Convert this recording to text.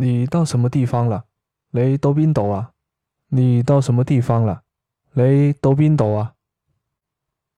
你到什么地方了？你到边度啊？你到什么地方了？你到边度啊？